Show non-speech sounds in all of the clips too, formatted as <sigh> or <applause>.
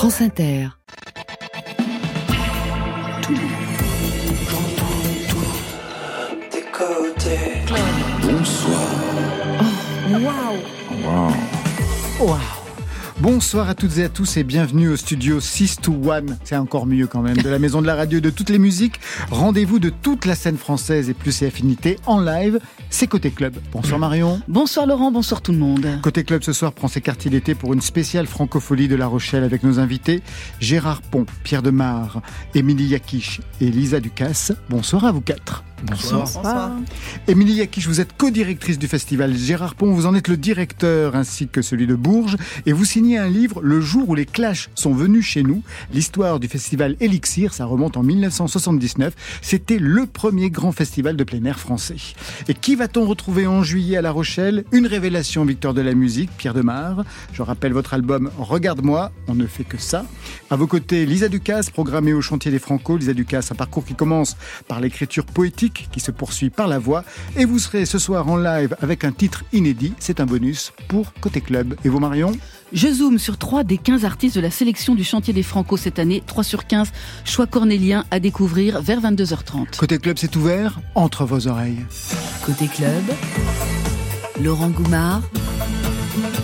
France Inter. Bonsoir. Waouh Wow. Bonsoir à toutes et à tous et bienvenue au studio 6 to 1. C'est encore mieux quand même. De la maison de la radio et de toutes les musiques. Rendez-vous de toute la scène française et plus ses affinités en live. C'est Côté Club. Bonsoir Marion. Bonsoir Laurent, bonsoir tout le monde. Côté Club ce soir prend ses quartiers d'été pour une spéciale francophonie de La Rochelle avec nos invités Gérard Pont, Pierre Demar, Émilie Yakish et Lisa Ducasse. Bonsoir à vous quatre. Bonsoir. Émilie Yakish, vous êtes co-directrice du festival. Gérard Pont, vous en êtes le directeur ainsi que celui de Bourges. Et vous signez un livre, Le jour où les Clash sont venus chez nous. L'histoire du festival Elixir, ça remonte en 1979. C'était le premier grand festival de plein air français. Et qui va-t-on retrouver en juillet à La Rochelle? Une révélation, Victor de la musique, Pierre Demar. Je rappelle votre album Regarde-moi, on ne fait que ça. À vos côtés, Lisa Ducasse, programmée au chantier des Franco. Lisa Ducasse, un parcours qui commence par l'écriture poétique, qui se poursuit par la voix. Et vous serez ce soir en live avec un titre inédit. C'est un bonus pour Côté Club. Et vous, Marion? Je zoome sur 3 des 15 artistes de la sélection du chantier des Franco cette année. 3 sur 15, choix cornélien à découvrir vers 22h30. Côté Club, c'est ouvert entre vos oreilles. Côté club, Laurent Goumard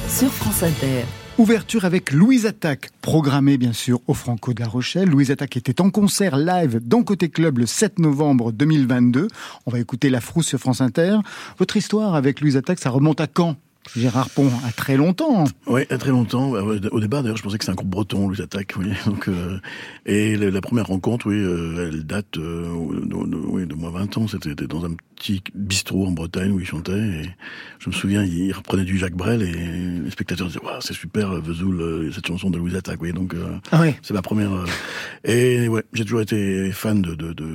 sur France Inter. Ouverture avec Louise Attaque, programmée bien sûr au Franco de la Rochelle. Louise Attaque était en concert live dans Côté Club le 7 novembre 2022. On va écouter La Frousse sur France Inter. Votre histoire avec Louise Attaque, ça remonte à quand? Gérard Pont, à très longtemps. Oui, à très longtemps. Au départ, d'ailleurs, je pensais que c'était un groupe breton, Louise Attaque. Oui. <laughs> Euh, et la, première rencontre, oui, euh, elle date euh, de, de, oui, de moins 20 ans. C'était dans un petit bistrot en Bretagne où il chantait. Et je me souviens, il reprenait du Jacques Brel et les spectateurs disaient "Waouh, c'est super, Vesoul, euh, cette chanson de Louise Attaque." Oui, donc euh, Ah ouais. c'est ma première. euh, et ouais, j'ai toujours été fan de de, de,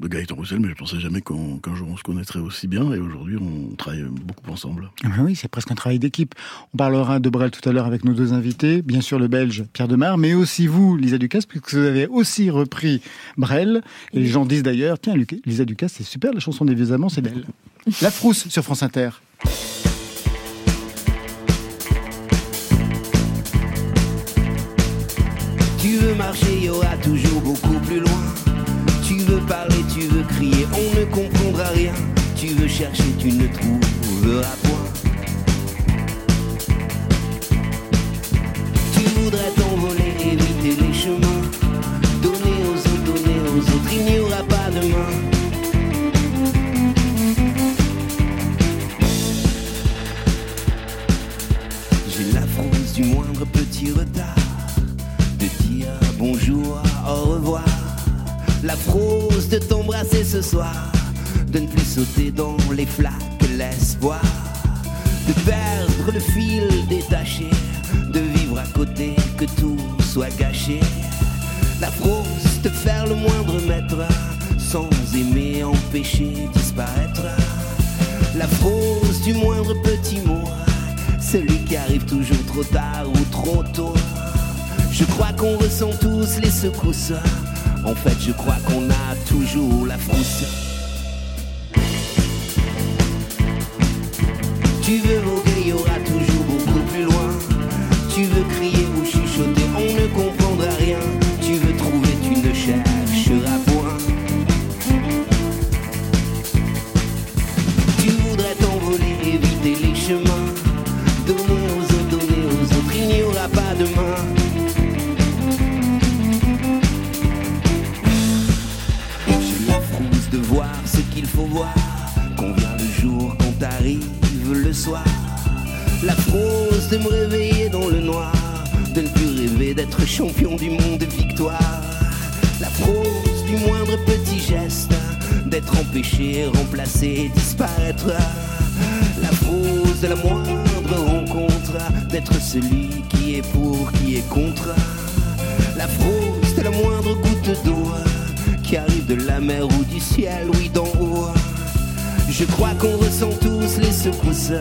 de Gaëtan Roussel, mais je pensais jamais qu'un jour on se connaîtrait aussi bien. Et aujourd'hui, on travaille beaucoup ensemble. Ah ben oui, c'est presque un travail d'équipe. On parlera de Brel tout à l'heure avec nos deux invités, bien sûr le Belge Pierre Demar, mais aussi vous, Lisa Ducasse, puisque vous avez aussi repris Brel. Et les gens disent d'ailleurs, tiens, Lisa Ducasse, c'est super, la chanson des vieux c'est d'elle. La frousse sur France Inter. Tu veux marcher, il y aura toujours beaucoup plus loin. Tu veux parler, tu veux crier, on ne comprendra rien. Tu veux chercher, tu ne trouveras point. Tu voudrais t'envoler, éviter les chemins. Donner aux autres, donner aux autres, il n'y aura pas demain. Retard de dire bonjour, au revoir. La frousse de t'embrasser ce soir, de ne plus sauter dans les flaques, l'espoir. De perdre le fil détaché, de vivre à côté, que tout soit gâché. La frousse de faire le moindre mètre, sans aimer, empêcher disparaître. La frousse du moindre petit mot, celui qui arrive toujours trop tard ou trop tôt. Je crois qu'on ressent tous les secousses. En fait, je crois qu'on a toujours la frousse. Remplacé, disparaître. La frousse de la moindre rencontre. D'être celui qui est pour, qui est contre. La frousse de la moindre goutte d'eau qui arrive de la mer ou du ciel, oui d'en haut. Je crois qu'on ressent tous les secousses.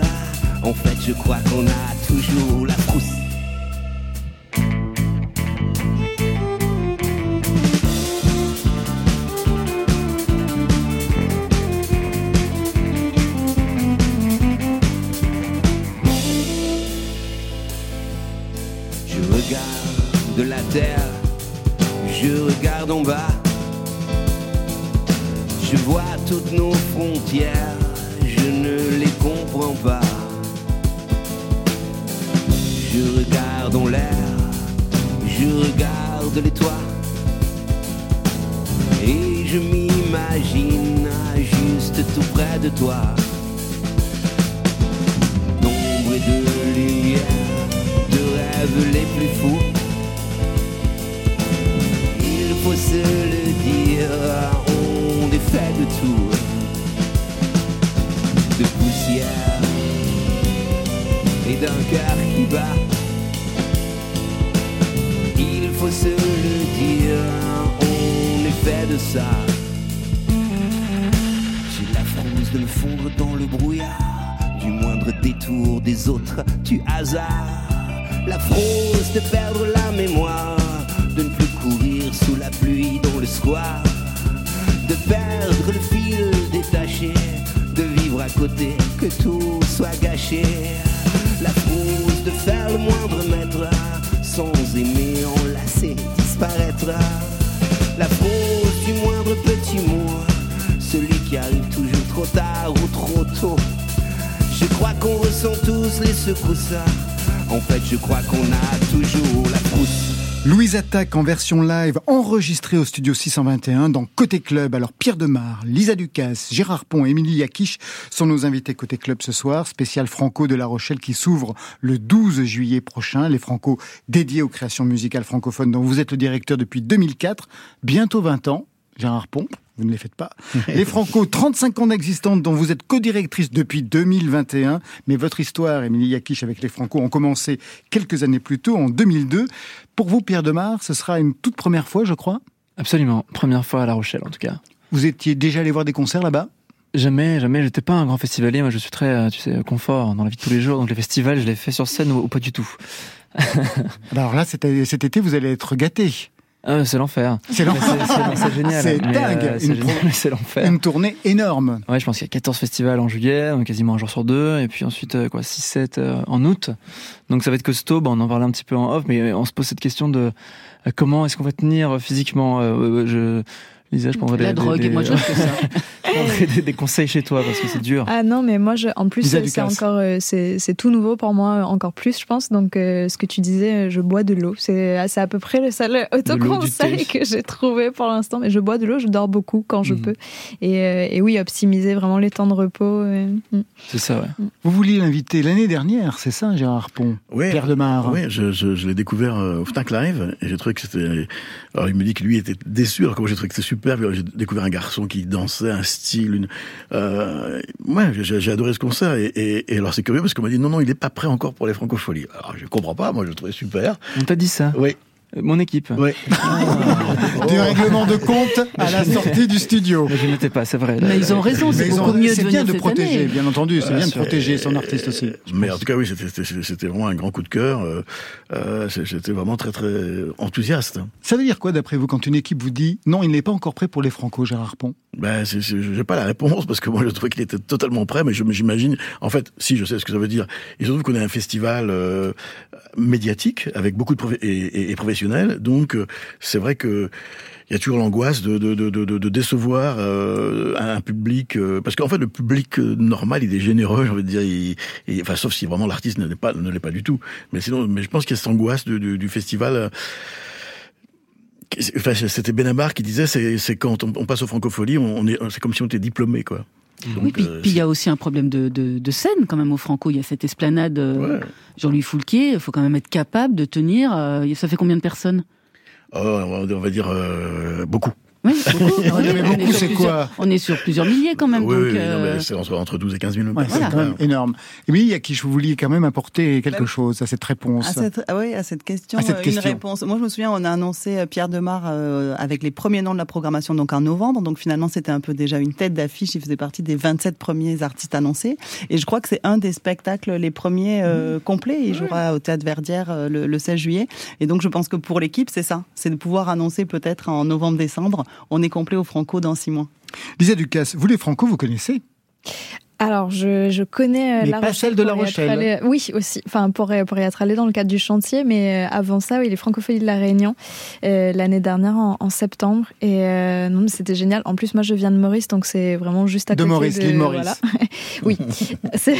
En fait, je crois qu'on a toujours la frousse. Regarde en l'air, je regarde les toits, et je m'imagine juste tout près de toi. D'ombre et de lumière, de rêves les plus fous. Il faut se le dire, on est fait de tout. De poussière et d'un cœur qui bat. Faut se le dire, on est fait de ça. J'ai la frousse de me fondre dans le brouillard, du moindre détour des autres, du hasard. La frousse de perdre la mémoire, de ne plus courir sous la pluie dans le square, de perdre le fil détaché, de vivre à côté, que tout soit gâché. La frousse de faire le moindre mètre, sans aimer, La frousse du moindre petit mot, celui qui arrive toujours trop tard ou trop tôt. Je crois qu'on ressent tous les secousses. En fait, je crois qu'on a toujours la frousse. Louise Attaque en version live enregistrée au studio 621 dans Côté Club. Alors Pierre Demar, Lisa Ducasse, Gérard Pont, Émilie Yakish sont nos invités Côté Club ce soir. Spécial Franco de La Rochelle qui s'ouvre le 12 juillet prochain. Les Franco dédiés aux créations musicales francophones dont vous êtes le directeur depuis 2004. Bientôt 20 ans. Gérard Pont, vous ne les faites pas. Les Franco, 35 ans d'existence dont vous êtes co-directrice depuis 2021. Mais votre histoire, Émilie Yakish, avec les Franco, ont commencé quelques années plus tôt, en 2002. Pour vous, Pierre Demar, ce sera une toute première fois, je crois? Absolument. Première fois à La Rochelle, en tout cas. Vous étiez déjà allé voir des concerts là-bas? Jamais, jamais. J'étais pas un grand festivalier. Moi, je suis très, euh, tu sais, confort dans la vie de tous les jours. Donc, les festivals, je les fais sur scène ou, ou pas du tout. <laughs> Alors là, cet, cet été, vous allez être gâté. Ah, c'est l'enfer. C'est l'enfer. C'est génial. C'est dingue. euh, c'est Une génial, <laughs> l'enfer. Une tournée énorme. Ouais, je pense qu'il y a 14 festivals en juillet, donc quasiment un jour sur deux, et puis ensuite euh, quoi 6 7 euh, en août. Donc ça va être costaud, Bon, on en parlait un petit peu en off, mais on se pose cette question de euh, comment est-ce qu'on va tenir euh, physiquement euh, je Lisa, je prendrais La des, drogue, des, moi je que ça. <laughs> des- des conseils chez toi parce que c'est dur. Ah non, mais moi, je, en plus, c'est encore, euh, c'est c'est tout nouveau pour moi, encore plus, je pense. Donc, euh, ce que tu disais, euh, je bois de l'eau. C'est c'est à peu près le seul autoconseil que j'ai trouvé pour l'instant. Mais je bois de l'eau, je dors beaucoup quand je Mhm. peux. Et, euh, et oui, optimiser vraiment les temps de repos. euh, mm. C'est ça, ouais. Vous vouliez l'inviter l'année dernière, c'est ça, Gérard Pont? Oui, Pierre Demar. Oui, je, je, je l'ai découvert euh, au Fnac Live et j'ai trouvé que c'était. Alors il me dit que lui était déçu, alors que moi j'ai trouvé que c'était super. Puis, J'ai découvert un garçon qui dansait, un style, une. Euh, ouais, j'ai adoré ce concert et, et, et alors c'est curieux parce qu'on m'a dit non non il est pas prêt encore pour les francopholies. Alors je comprends pas, moi je le trouvais super. On t'a dit ça? Oui, Mon équipe. oui. Du règlement de compte à la sortie du studio. Mais je n'étais pas, c'est vrai. Mais ils ont raison, c'est ils ont- beaucoup mieux de bien de protéger, bien entendu, c'est Voilà, bien de c'est- protéger son artiste aussi. Mais en tout cas oui, c'était- vraiment un grand coup de cœur. Euh, euh, J'étais vraiment très très enthousiaste. Ça veut dire quoi, d'après vous, quand une équipe vous dit non, il n'est pas encore prêt pour les Franco, Gérard Pont? Ben, j'ai pas la réponse parce que moi je trouvais qu'il était totalement prêt, mais je j'imagine, en fait, si je sais ce que ça veut dire. Il se trouve qu'on est un festival euh, médiatique avec beaucoup de prof- et, et- et professionnels, donc euh, c'est vrai que il y a toujours l'angoisse de, de, de, de, décevoir euh, un public, euh, parce qu'en fait le public normal il est généreux, j'ai envie de dire, enfin sauf si vraiment l'artiste ne l'est pas, ne l'est pas du tout. Mais sinon, mais je pense qu'il y a cette angoisse du, festival. Enfin, c'était Benabar qui disait, c'est quand on, passe aux francopholies, on, on est, c'est comme si on était diplômé, quoi. Donc, Oui, puis euh, puis il y a aussi un problème de, de, de scène quand même au Franco. Il y a cette esplanade euh, Ouais. Jean-Louis Foulquier. Il faut quand même être capable de tenir. euh, ça fait combien de personnes? Oh, on va dire euh, beaucoup. Oui, beaucoup. on est beaucoup, sur c'est plusieurs- quoi On est sur plusieurs milliers quand même. oui, donc, oui, non, euh, mais entre, entre 12 et 15 000 Ouais, personnes. C'est quand même énorme. Et oui, à qui je vouliez quand même apporter quelque Bah, chose à cette réponse. À cette, ah oui, à cette question, À cette euh, question. une réponse. Moi, je me souviens, on a annoncé euh, Pierre Demar euh, avec les premiers noms de la programmation, donc en novembre. Donc finalement, c'était un peu déjà une tête d'affiche. Il faisait partie des 27 premiers artistes annoncés. Et je crois que c'est un des spectacles les premiers euh, complets. Il jouera au Théâtre Verdière euh, le, le 16 juillet. Et donc, je pense que pour l'équipe, c'est ça. C'est de pouvoir annoncer peut-être en novembre-décembre, on est complet au Franco dans six mois. Lisa Ducasse, vous les Franco, vous connaissez? Alors, je, je connais euh, mais La pas Rochelle. celle de La Rochelle. Oui, aussi. Enfin, pour, y- pour y être allé dans le cadre du chantier. Mais euh, avant ça, oui, les Francophonies de La Réunion, euh, l'année dernière en, en septembre. Et euh, non, mais c'était génial. En plus, moi, je viens de Maurice, donc c'est vraiment juste à De côté. Maurice, l'île Maurice. voilà. <laughs> oui, <laughs> c'est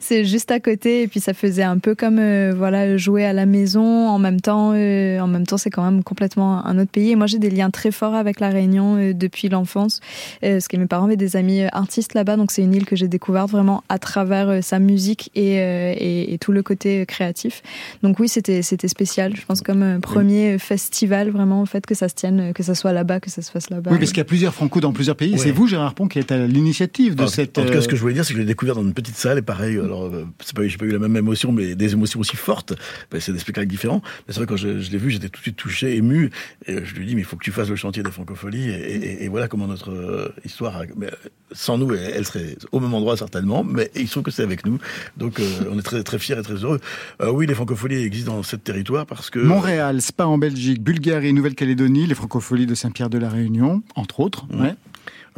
c'est juste à côté. Et puis, ça faisait un peu comme euh, voilà jouer à la maison. En même temps, euh, en même temps, c'est quand même complètement un autre pays. Et moi, j'ai des liens très forts avec La Réunion euh, depuis l'enfance. Euh, parce que mes parents avaient des amis euh, artistes là-bas, donc c'est une île que j'ai découverte vraiment à travers euh, sa musique et, euh, et, et tout le côté euh, créatif. Donc oui, c'était c'était spécial, je pense comme premier festival vraiment, en fait, que ça se tienne, que ça soit là-bas, que ça se fasse là-bas. Oui, parce qu'il y a plusieurs franco dans plusieurs pays. Ouais. C'est vous, Gérard Pont, qui êtes à l'initiative de En, cette. en tout cas, ce que je voulais dire, c'est que je l'ai découvert dans une petite salle, et pareil, alors, c'est pas, j'ai pas eu la même émotion, mais des émotions aussi fortes. Ben, c'est des spectacles différents. Mais c'est vrai, quand je, je l'ai vu, j'étais tout de suite touché, ému, et je lui dis, mais il faut que tu fasses le chantier des francopholies, et, et- et voilà comment notre histoire, a- mais, sans nous, elle, serait au même endroit certainement, mais il se trouve que c'est avec nous. Donc, euh, on est très, très fiers et très heureux. Euh, oui, les francopholies existent dans ce territoire parce que... Montréal, Spa en Belgique, Bulgarie, Nouvelle-Calédonie, les francopholies de Saint-Pierre de la Réunion, entre autres. Ouais.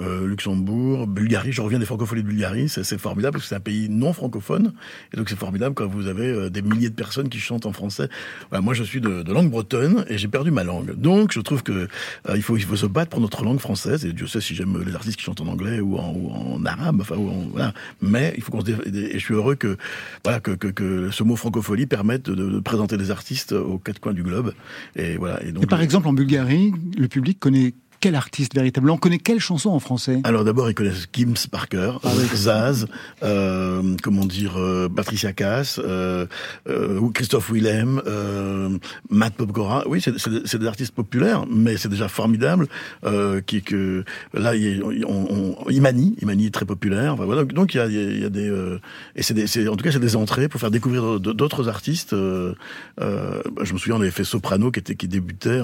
Euh, Luxembourg, Bulgarie. Je reviens des francophonies de Bulgarie. C'est formidable parce que c'est un pays non francophone. Et donc c'est formidable quand vous avez euh, des milliers de personnes qui chantent en français. Voilà, moi je suis de, de langue bretonne et j'ai perdu ma langue. Donc je trouve que euh, il faut il faut se battre pour notre langue française. Et Dieu sait si j'aime les artistes qui chantent en anglais ou en, ou en arabe. Enfin ou en- voilà. Mais il faut qu'on se dé- et je suis heureux que voilà que, que, que ce mot francophonie permette de, de présenter des artistes aux quatre coins du globe. Et voilà. Et donc Et par exemple, en Bulgarie, le public connaît quel artiste véritablement On connaît quelle chanson en français? Alors d'abord, ils connaissent Gims par cœur, Ah oui. Zaz, euh, comment dire, euh, Patricia Cass, euh, euh, Christophe Willem, euh, Matt Popgora. Oui, c'est- des- artistes populaires, mais c'est déjà formidable. Euh, qui que là, il on, on- Imani, Imani est très populaire. Enfin, voilà. Donc il y a, il y a- des euh, et c'est en tout cas c'est des entrées pour faire découvrir d'autres artistes. Euh, euh, bah, je me souviens, on avait fait Soprano qui était qui débutait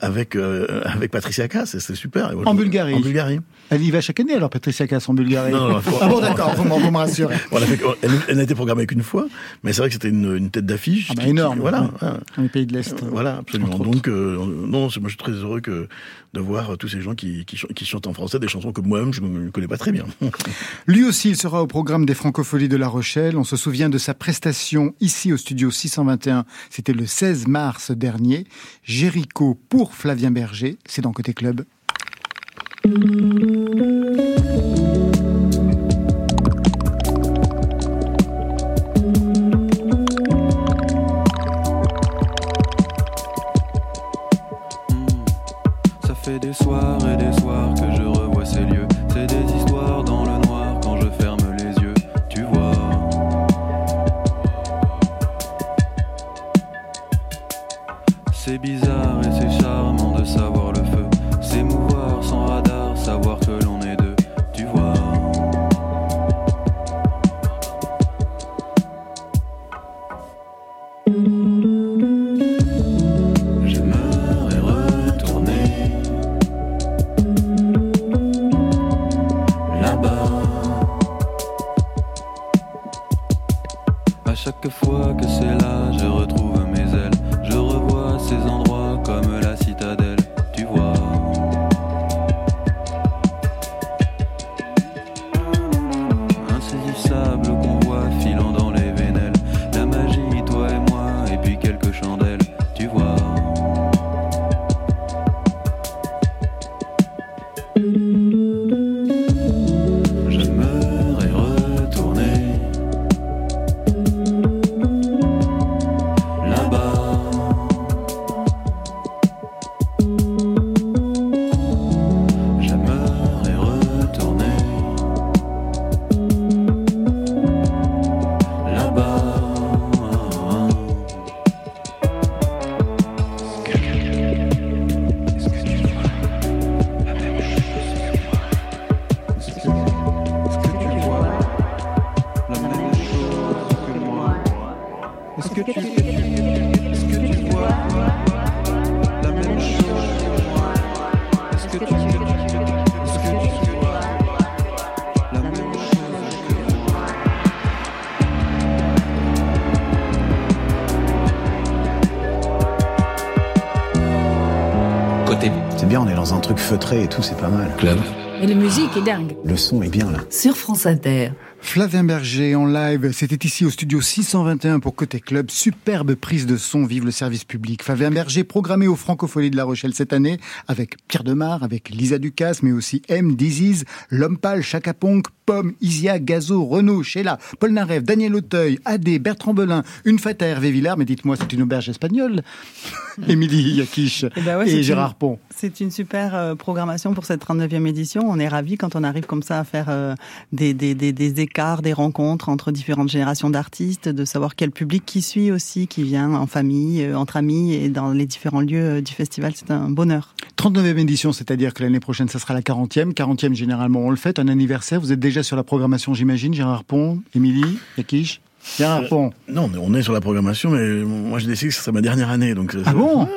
avec euh, avec Patricia Cass. Et C'était super. Moi, En je- Bulgarie. En Bulgarie. Elle y va chaque année alors, Patricia Cass en Bulgarie Non, non, <laughs> Ah bon, d'accord, vous, me- vous me rassurez. <laughs> Elle, elle n'a été programmée qu'une fois, mais c'est vrai que c'était une, une tête d'affiche. Ah bah, qui- énorme. Voilà. ouais. Dans les pays de l'Est. Voilà, absolument. Donc, euh, non, c'est- moi je suis très heureux que, de voir tous ces gens qui, qui, ch- qui chantent en français des chansons que moi-même je ne connais pas très bien. <laughs> Lui aussi, il sera au programme des Francopholies de La Rochelle. On se souvient de sa prestation ici au studio 621. C'était le 16 mars dernier. Jéricho pour Flavien Berger. C'est dans Côté Club. Ça fait des soirs et des feutré et tout, c'est pas mal. club. Et la musique est dingue. Le son est bien là. Sur France Inter. Flavien Berger en live, c'était ici au studio 621 pour Côté Club. Superbe prise de son, vive le service public. Flavien Berger, programmé au Francopholies de La Rochelle cette année, avec Pierre Demar, avec Lisa Ducasse, mais aussi M, Diziz, L'Homme Pâle, Chaka Ponk, Pomme, Isia, Gazo, Renaud, Sheila, Paul Narev, Daniel Auteuil, Adé, Bertrand Belin, une fête à Hervé Villard, mais dites-moi, c'est une auberge espagnole <laughs> Émilie Yakish Eh ben ouais, et Gérard une- Pont. C'est une super euh, programmation pour cette 39e édition. On est ravis quand on arrive comme ça à faire euh, des, des, des, des écarts, des rencontres entre différentes générations d'artistes, de savoir quel public qui suit aussi, qui vient en famille, euh, entre amis et dans les différents lieux euh, du festival. C'est un bonheur. 39e édition, c'est-à-dire que l'année prochaine, ça sera la 40e. 40e, généralement, on le fait, un anniversaire. Vous êtes déjà sur la programmation, j'imagine, Gérard Pont, Émilie, Yakish Gérard Pont. Non, on est sur la programmation, mais moi j'ai décidé que ce serait ma dernière année. Donc, Ah bon? Ouais.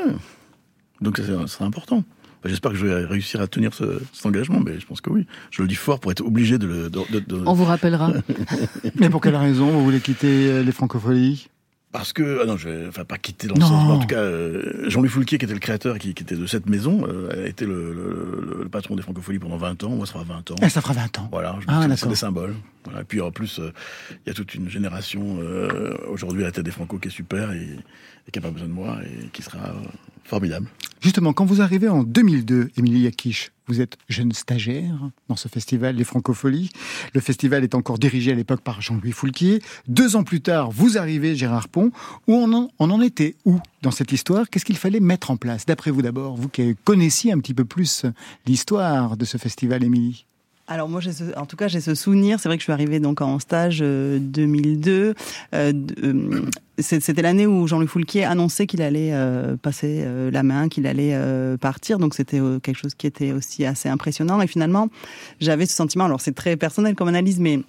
Donc ça, c'est- important. J'espère que je vais réussir à tenir ce, cet engagement, mais je pense que oui. Je le dis fort pour être obligé de le. de- de- de- On vous rappellera. <laughs> Mais pour quelle raison vous voulez quitter euh, les francopholies? Parce que, ah non, je vais, enfin, pas quitter dans le sens, mais en tout cas, euh, Jean-Louis Foulquier, qui était le créateur, qui, qui était de cette maison, euh, a été le, le- le- le patron des francopholies pendant 20 ans. Moi, ça fera 20 ans. Eh, Ça fera 20 ans. Voilà, je Ah, c'est des symboles. Voilà. Et puis en plus, euh, il y a toute une génération euh, aujourd'hui à la tête des Franco qui est super et, et qui n'a pas besoin de moi et qui sera euh, Justement, quand vous arrivez en 2002, Émilie Yakish, vous êtes jeune stagiaire dans ce festival, les Francopholies. Le festival est encore dirigé à l'époque par Jean-Louis Foulquier. Deux ans plus tard, vous arrivez, Gérard Pont. Où on en, en était où dans cette histoire? Qu'est-ce qu'il fallait mettre en place? D'après vous d'abord, vous qui connaissiez un petit peu plus l'histoire de ce festival, Émilie? Alors moi, en tout cas, j'ai ce souvenir. C'est vrai que je suis arrivée donc en stage euh, 2002. Euh, euh, c'est- C'était l'année où Jean-Louis Foulquier annonçait qu'il allait euh, passer euh, la main, qu'il allait euh, partir. Donc c'était euh, quelque chose qui était aussi assez impressionnant. Et finalement, j'avais ce sentiment. Alors c'est très personnel comme analyse, mais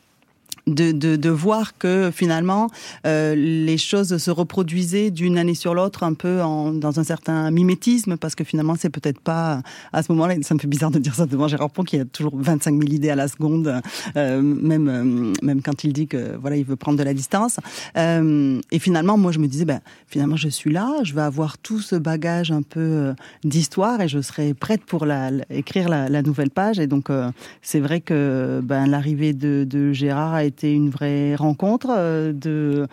de, de, de voir que finalement euh, les choses se reproduisaient d'une année sur l'autre un peu en, dans un certain mimétisme parce que finalement c'est peut-être pas à ce moment-là ça me fait bizarre de dire ça devant Gérard Pont qui a toujours 25 000 idées à la seconde euh, même euh, même quand il dit que voilà il veut prendre de la distance. Euh, et finalement moi je me disais ben finalement je suis là je vais avoir tout ce bagage un peu euh, d'histoire et je serai prête pour la, écrire la, la nouvelle page. Et donc euh, c'est vrai que ben l'arrivée de, de Gérard une vraie rencontre euh, de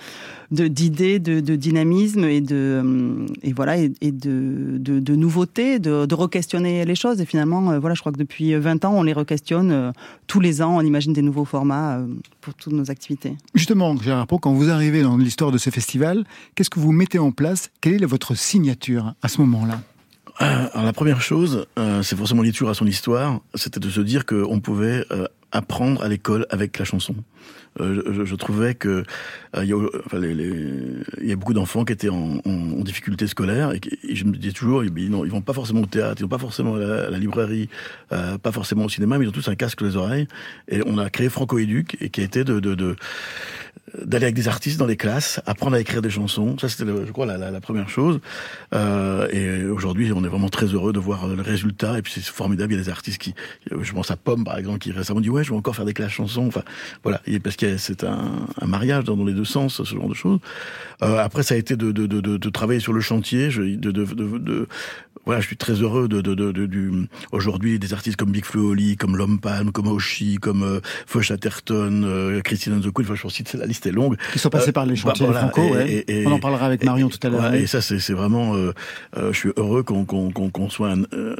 de- d'idées, de, de dynamisme et de euh, et voilà et, et de, de, de nouveautés, de, de re-questionner les choses. Et finalement, euh, voilà, je crois que depuis 20 ans, on les re-questionne tous les ans. On imagine des nouveaux formats pour toutes nos activités. Justement, Gérard Pont, quand vous arrivez dans l'histoire de ce festival, qu'est-ce que vous mettez en place? Quelle est votre signature à ce moment-là? Alors la première chose, euh, c'est forcément lié toujours à son histoire, c'était de se dire qu'on pouvait euh, apprendre à l'école avec la chanson. Euh, je, je trouvais que euh, il y, a, enfin, y a beaucoup d'enfants qui étaient en, en, en difficulté scolaire et, et je me disais toujours, bien, non, ils vont pas forcément au théâtre, ils vont pas forcément à la, à la librairie, euh, pas forcément au cinéma, mais ils ont tous un casque les oreilles. Et on a créé Franco Éduc et qui a été de, de, de d'aller avec des artistes dans les classes, apprendre à écrire des chansons. Ça, c'était, je crois, la, la, la première chose. Euh, et aujourd'hui, on est vraiment très heureux de voir euh, le résultat. Et puis, c'est formidable. Il y a des artistes qui, je pense à Pomme, par exemple, qui récemment dit, ouais, je vais encore faire des classes chansons. Enfin, voilà. Et parce que c'est un, un mariage dans, dans les deux sens, ce genre de choses. Euh, après, ça a été de, de, de, de, travailler sur le chantier. Je, de, voilà, je suis très heureux de, de, de, de- du, aujourd'hui, des artistes comme Big Flo Oli, comme Palme, comme Oshi, comme euh, Feu Chatterton, euh, Christine and the Queen. Enfin, je cite, la liste est longue. Qui sont passés Euh, par les bah, chantiers voilà, franco, et- ouais. et- et- On en parlera avec Marion tout à l'heure. Ouais. Et ça, c'est vraiment. Euh, euh, je suis heureux qu'on soit un,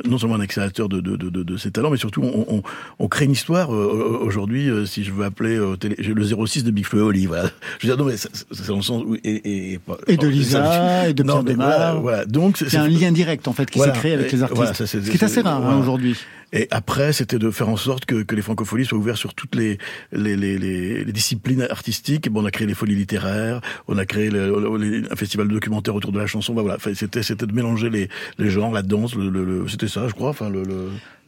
non seulement un accélérateur de, de, de, de, de ces talents, mais surtout on, on, on crée une histoire. Aujourd'hui, si je veux appeler j'ai le 06 de Big Flo et Oli. Voilà. Je veux dire, non, mais c'est c'est dans le sens où et de Lisa, et de Pierre Demar. Voilà, voilà. Donc c'est un lien direct en fait qui s'est créé avec les artistes. ça, ce qui est assez rare hein, aujourd'hui. Et après, c'était de faire en sorte que, les francopholies soient ouvertes sur toutes les, disciplines artistiques. Bon, on a créé les folies littéraires, on a créé un festival documentaire autour de la chanson. Voilà, c'était c'était de mélanger les, genres, la danse, c'était ça, je crois. Enfin, le...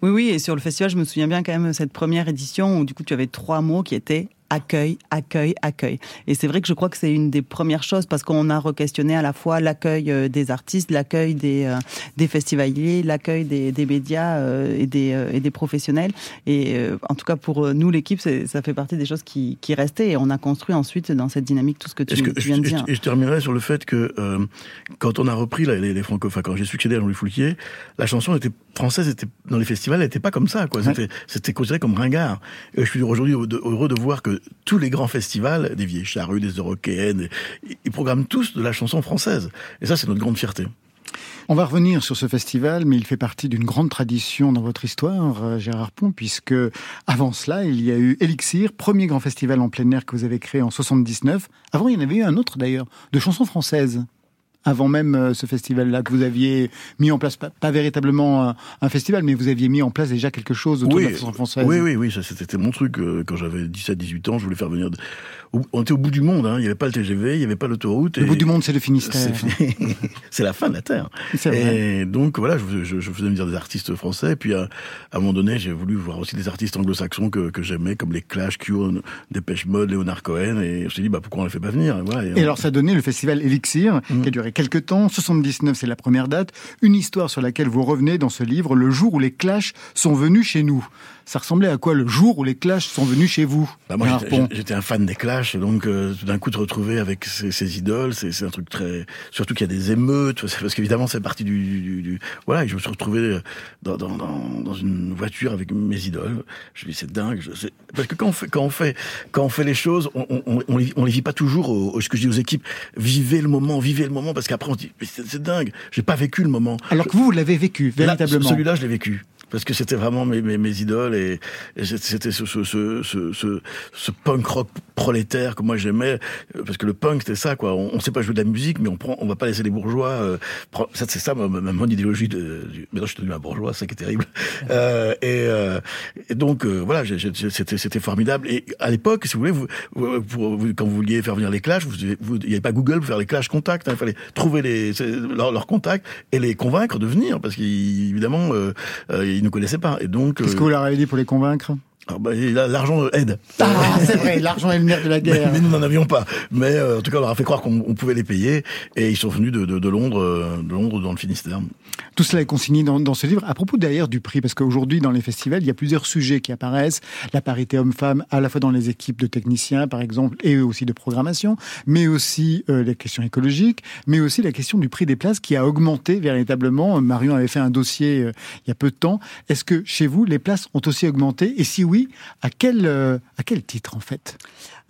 Oui, oui. Et sur le festival, je me souviens bien quand même cette première édition où du coup tu avais trois mots qui étaient accueil, accueil, accueil. Et c'est vrai que je crois que c'est une des premières choses parce qu'on a re-questionné à la fois l'accueil euh, des artistes, l'accueil des, euh, des festivaliers, l'accueil des, des médias euh, et, des, euh, et des professionnels. Et euh, en tout cas, pour euh, nous, l'équipe, ça fait partie des choses qui, qui restaient et on a construit ensuite dans cette dynamique tout ce que tu, Est-ce que, tu viens de dire. Et je terminerai sur le fait que euh, quand on a repris là, les, les francophones, quand j'ai succédé à Jean-Louis Foulquier, la chanson était française était dans les festivals, elle n'était pas comme ça. quoi. C'était c'était considéré comme ringard. Et je suis aujourd'hui heureux de voir que tous les grands festivals, des Vieilles Charrues, des Européennes, ils- ils programment tous de la chanson française. Et ça, c'est notre grande fierté. On va revenir sur ce festival, mais il fait partie d'une grande tradition dans votre histoire, euh, Gérard Pont, puisque avant cela, il y a eu Elixir, premier grand festival en plein air que vous avez créé en 79. Avant, il y en avait eu un autre d'ailleurs, de chansons françaises. Avant même euh, ce festival-là que vous aviez mis en place, pas, pas véritablement un, un festival, mais vous aviez mis en place déjà quelque chose autour de la française. oui, oui, oui, ça c'était mon truc. euh, Quand j'avais 17-18 ans, je voulais faire venir. On était au bout du monde, hein. il n'y avait pas le TGV, il n'y avait pas l'autoroute. Le et- bout du monde, c'est le Finistère. C'est <laughs> la fin de la Terre. Et donc voilà, je, je, je faisais venir des artistes français. Puis à, à un moment donné, j'ai voulu voir aussi des artistes anglo-saxons que, que j'aimais, comme les Clash, Cure, Dépêche Mode, Leonard Cohen. Et je me suis dit, bah pourquoi on les fait pas venir Et voilà, et Et alors ça a donné le festival Elixir, Mm. qui a duré quelques temps. 79, c'est la première date. Une histoire sur laquelle vous revenez dans ce livre, le jour où les Clash sont venus chez nous. Ça ressemblait à quoi le jour où les Clash sont venus chez vous Bah, moi, j'étais- un fan des Clash, donc euh, tout d'un coup de retrouver avec ces, ces idoles, c'est c'est un truc très. Surtout qu'il y a des émeutes, parce qu'évidemment c'est partie du, du, du- Voilà, et je me suis retrouvé dans, dans, dans, dans une voiture avec mes idoles. Je me dis c'est dingue, je, parce que quand on fait quand on fait quand on fait les choses, on on, on, les, les vit pas toujours. Au, au- ce que je dis aux équipes, vivez le moment, vivez le moment, parce qu'après on se dit mais c'est dingue, j'ai pas vécu le moment. Alors que vous, vous l'avez vécu, véritablement. Celui-là, je l'ai vécu. Parce que c'était vraiment mes, mes, mes idoles et, et c'était ce, ce, ce, ce, ce, ce punk rock prolétaire que moi j'aimais. Euh, Parce que le punk, c'était ça, quoi. On, on sait pas jouer de la musique, mais on prend, on va pas laisser les bourgeois. Euh, prendre- ça, c'est ça, ma, ma, mon idéologie de. Du, maintenant, je suis devenu un bourgeois, ça qui est terrible. <laughs> Euh, et, euh, et donc, euh, voilà, c'était, c'était formidable. Et à l'époque, si vous voulez, vous, vous- pour- vous- quand vous vouliez faire venir les clashs, vous, vous, il n'y avait pas Google pour faire les clashs contacts. hein. il fallait trouver les, leurs contacts et les convaincre de venir, parce qu'évidemment, euh, euh, ils ne connaissaient pas. Et donc, Qu'est-ce que vous leur avez dit pour les convaincre? Bah, et là, l'argent aide. Ah, c'est vrai, l'argent est le nerf de la guerre. mais nous n'en avions pas. Mais euh, en tout cas, on leur a fait croire qu'on on pouvait les payer, et ils sont venus de, de, de Londres, euh, de Londres dans le Finistère. Tout cela est consigné dans, dans ce livre. À propos d'ailleurs du prix, parce qu'aujourd'hui dans les festivals, il y a plusieurs sujets qui apparaissent. La parité homme-femme, à la fois dans les équipes de techniciens, par exemple, et aussi de programmation, mais aussi euh, les questions écologiques, mais aussi la question du prix des places qui a augmenté véritablement. Marion avait fait un dossier euh, il y a peu de temps. Est-ce que chez vous, les places ont aussi augmenté? Et si oui, à quel, euh, à quel titre en fait?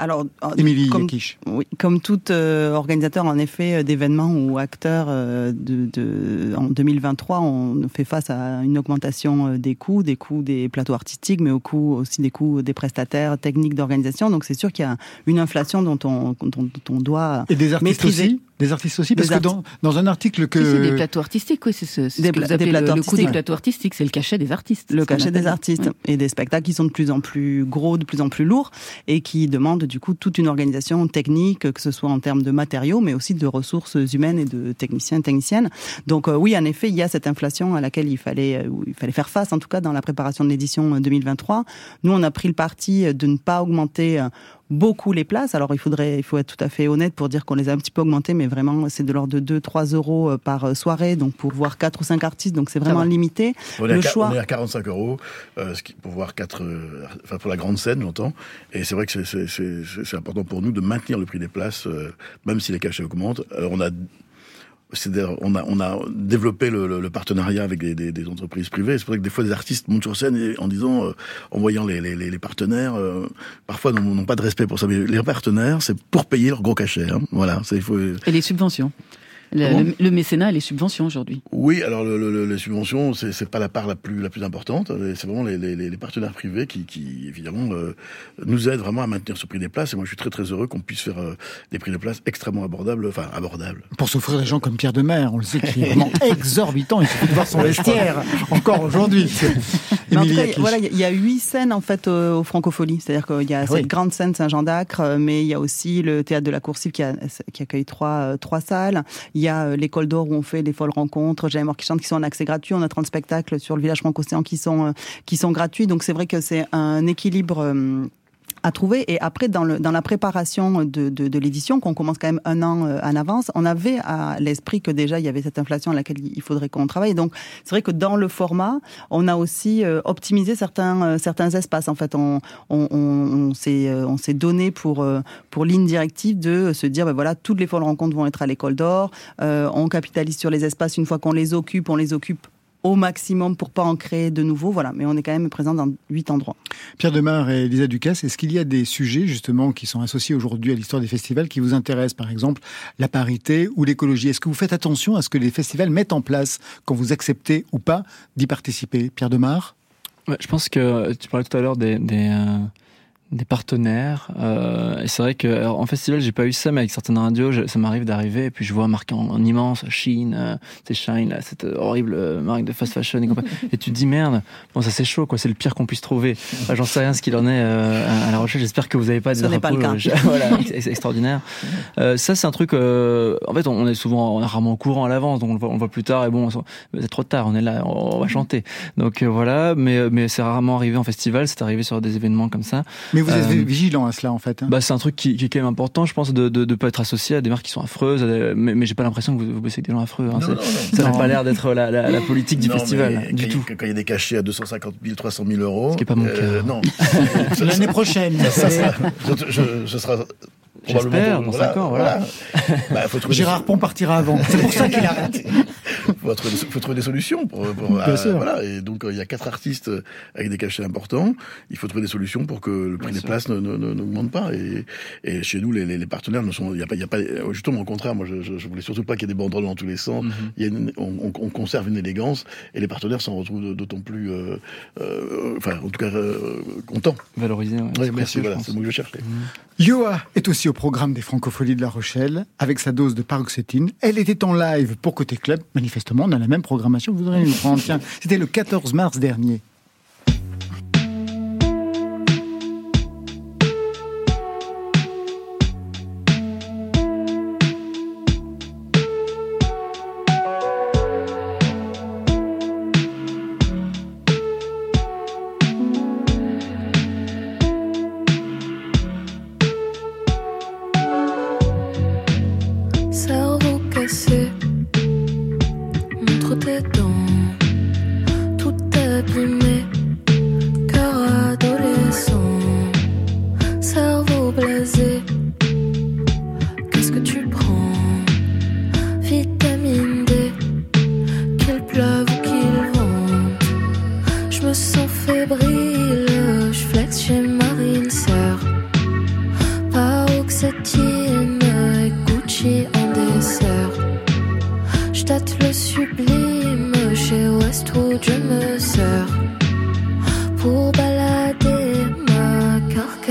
Alors, euh, Émilie comme, oui, comme tout euh, organisateur en effet euh, d'événements ou acteur euh, de, de- en 2023, on fait face à une augmentation des coûts, des coûts des plateaux artistiques, mais au coût aussi des coûts des prestataires techniques d'organisation. Donc c'est sûr qu'il y a une inflation dont on, dont, dont on doit Et des artistes maîtriser. aussi Des artistes aussi Parce Des que dans, dans un article que... Si, c'est des plateaux artistiques, oui, c'est ce, c'est ce Des que vous des appelez le, plateaux le coût des artistiques. plateaux artistiques, c'est le cachet des artistes. le cachet des artistes et des spectacles qui sont de plus en plus gros, de plus en plus lourds et qui demandent du coup toute une organisation technique, que ce soit en termes de matériaux, mais aussi de ressources humaines et de techniciens et techniciennes. Donc euh, oui, en effet, il y a cette inflation à laquelle il fallait, euh, il fallait faire face, en tout cas dans la préparation de l'édition euh, 2023. Nous, on a pris le parti de ne pas augmenter euh, beaucoup les places. Alors il faudrait, il faut être tout à fait honnête pour dire qu'on les a un petit peu augmentées, mais vraiment c'est de l'ordre de 2-3 euros euh, par soirée, donc pour voir quatre ou cinq artistes, donc c'est vraiment limité. On est, Le à, choix- on est à 45 euros euh, pour voir quatre, euh, enfin pour la grande scène, j'entends. Et c'est vrai que c'est- important pour nous de maintenir le prix des places, euh, même si les cachets augmentent. Euh, on a c'est-à-dire, on a, on a développé le, le- le partenariat avec des, des- des entreprises privées. C'est pour ça que des fois, des artistes montent sur scène en disant, euh, en voyant les, les- les- partenaires, euh, parfois n'ont pas de respect pour ça. Mais les partenaires, c'est pour payer leur gros cachet. hein. Voilà, ça, il faut. Et les subventions. Le, Comment le- le mécénat et les subventions aujourd'hui. Oui, alors le, le- le- les subventions, c'est c'est pas la part la plus la plus importante. C'est vraiment les, les- les partenaires privés qui, qui évidemment euh, nous aident vraiment à maintenir ce prix des places. Et moi, je suis très très heureux qu'on puisse faire euh, des prix des places extrêmement abordables, enfin abordables. Pour s'offrir des gens comme Pierre Demer, on le sait, qui est vraiment <laughs> exorbitant. Il suffit de voir son vestiaire encore aujourd'hui. <laughs> Mais en tout Émilie cas, Yakish. voilà, il y a huit scènes en fait euh, au Francofolie. C'est-à-dire qu'il y a Ah cette oui. grande scène Saint-Jean d'Acre, mais il y a aussi le théâtre de la Coursive qui, a- qui accueille trois, euh, trois salles. Il y a euh, l'école d'or où on fait des folles rencontres, J'aime qui chante qui sont en accès gratuit. On a 30 spectacles sur le village franco-océan qui sont, euh, qui sont gratuits. Donc c'est vrai que c'est un équilibre. À trouver. Et après, dans, le, dans la préparation de, de, de l'édition, qu'on commence quand même un an euh, en avance, on avait à l'esprit que déjà il y avait cette inflation à laquelle il faudrait qu'on travaille. Donc, c'est vrai que dans le format, on a aussi euh, optimisé certains, euh, certains espaces. En fait, on, on, on, on s'est on s'est donné pour, pour ligne directive de se dire, ben voilà, toutes les fois de rencontre vont être à l'école d'or. Euh, on capitalise sur les espaces une fois qu'on les occupe, on les occupe au maximum pour pas en créer de nouveaux. Voilà, mais on est quand même présent dans huit endroits. Pierre Demar et Lisa Ducasse, est-ce qu'il y a des sujets justement qui sont associés aujourd'hui à l'histoire des festivals qui vous intéressent, par exemple la parité ou l'écologie? Est-ce que vous faites attention à ce que les festivals mettent en place quand vous acceptez ou pas d'y participer? Pierre Demar? Ouais, je pense que tu parlais tout à l'heure des, des, euh, des partenaires. Euh, et c'est vrai que alors, en festival, j'ai pas eu ça, mais avec certaines radios, je- ça m'arrive d'arriver et puis je vois marqué en, en immense Chine, euh, c'est Shine, là, cette horrible euh, marque de fast fashion et compagnie. <laughs> et tu te dis merde, bon ça c'est chaud quoi, c'est le pire qu'on puisse trouver. Enfin, J'en sais rien ce qu'il en est euh, à- à La Rochelle. J'espère que vous avez pas des n'est pas le drapeaux, cas. euh, <laughs> voilà, c'est extraordinaire. Euh, ça c'est un truc. euh, en fait, on, on est souvent, on est rarement au courant à l'avance, donc on le voit, on le voit plus tard et bon, on- c'est trop tard, on est là, on, on va chanter. Donc euh, voilà, mais mais c'est rarement arrivé en festival, c'est arrivé sur des événements comme ça. Mais vous êtes Euh, vigilant à cela en fait. hein Bah, c'est un truc qui, qui est quand même important, je pense, de de, de pas être associé à des marques qui sont affreuses. des- mais mais j'ai pas l'impression que vous, vous bossez avec des gens affreux. hein. Non, C'est- non, non. Ça n'a pas l'air d'être la, la, la politique du Non, festival, mais du quand tout. il- Quand il y a des cachets à 250 000, 300 000 euros. Ce qui est pas mon cas. Non. <laughs> L'année prochaine. Ça sera, je, je- ce sera probablement. J'espère, dans cinq ans, voilà. Bah, faut trouver Gérard Pont partira avant. C'est pour ça qu'il arrête. <laughs> <laughs> faut trouver, des- faut trouver des solutions. Pour, pour- Bien euh, sûr. Voilà. Et donc, euh, il y a quatre artistes euh, avec des cachets importants. Il faut trouver des solutions pour que le prix Bien des sûr. places n'augmente pas. Et, et chez nous, les, les, les partenaires ne sont. Il y a pas, il y a pas. Justement, au contraire, moi, je, je, je voulais surtout pas qu'il y ait des banderoles dans tous les sens. Mhm. Il y a une- on, on- on conserve une élégance et les partenaires s'en retrouvent d'autant plus, euh, euh, enfin, en tout cas, euh, contents. Valoriser, ouais, Ouais, merci, voilà, c'est le mot que je cherchais. Yoa est aussi au programme des Francopholies de La Rochelle avec sa dose de paroxétine. Elle était en live pour Côté Club. Manifestement, on a la même programmation vous aurez nous prendre. C'était le 14 mars dernier.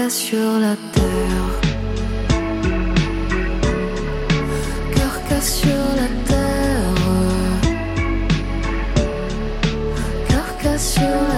Carcasse sur la terre. Carcasse sur la terre. Carcasse sur la terre.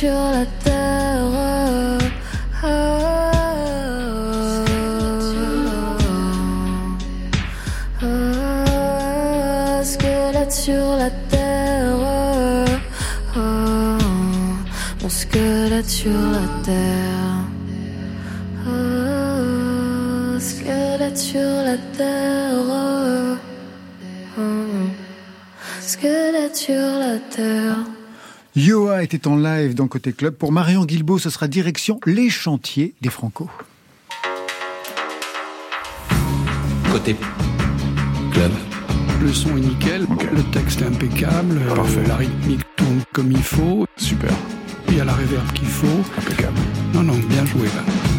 sure Yoa était en live dans Côté Club. Pour Marion Guilbault, ce sera direction les chantiers des Franco. Côté club. Le son est nickel, le texte est impeccable, euh, la rythmique tourne comme il faut. Super. Il y a la réverb qu'il faut. Impeccable. Non, non, bien joué là.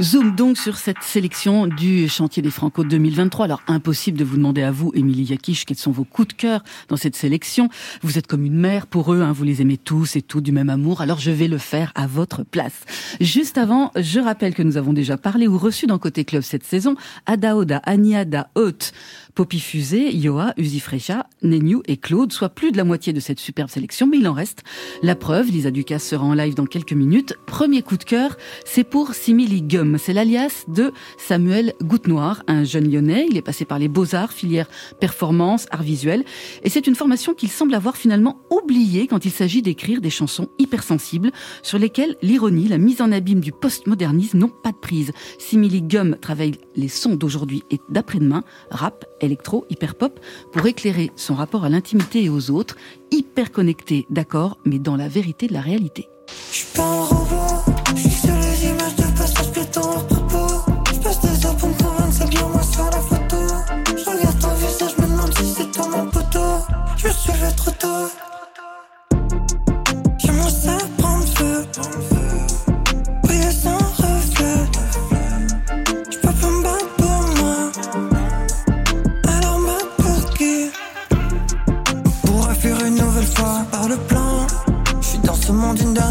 Zoom donc sur cette sélection du chantier des Franco 2023. Alors impossible de vous demander à vous, Émilie Yakish, quels sont vos coups de cœur dans cette sélection. Vous êtes comme une mère pour eux, hein, vous les aimez tous et tout du même amour. Alors je vais le faire à votre place. Juste avant, je rappelle que nous avons déjà parlé ou reçu dans Côté Club cette saison Adaoda, Aniada, Haute, Poppy Fusée, Yoa, Uzi Frecha, Nenu et Claude, soit plus de la moitié de cette superbe sélection, mais il en reste. La preuve, Lisa Ducasse sera en live dans quelques minutes. Premier coup de cœur, c'est pour Simili Gum. C'est l'alias de Samuel Goutte-Noir, un jeune lyonnais. Il est passé par les beaux-arts, filière performance, art visuel. Et c'est une formation qu'il semble avoir finalement oubliée quand il s'agit d'écrire des chansons hypersensibles sur lesquelles l'ironie, la mise en abîme du postmodernisme n'ont pas de prise. Simili Gum travaille les sons d'aujourd'hui et d'après-demain, rap, électro, hyper-pop, pour éclairer son rapport à l'intimité et aux autres, hyper connecté, d'accord, mais dans la vérité de la réalité.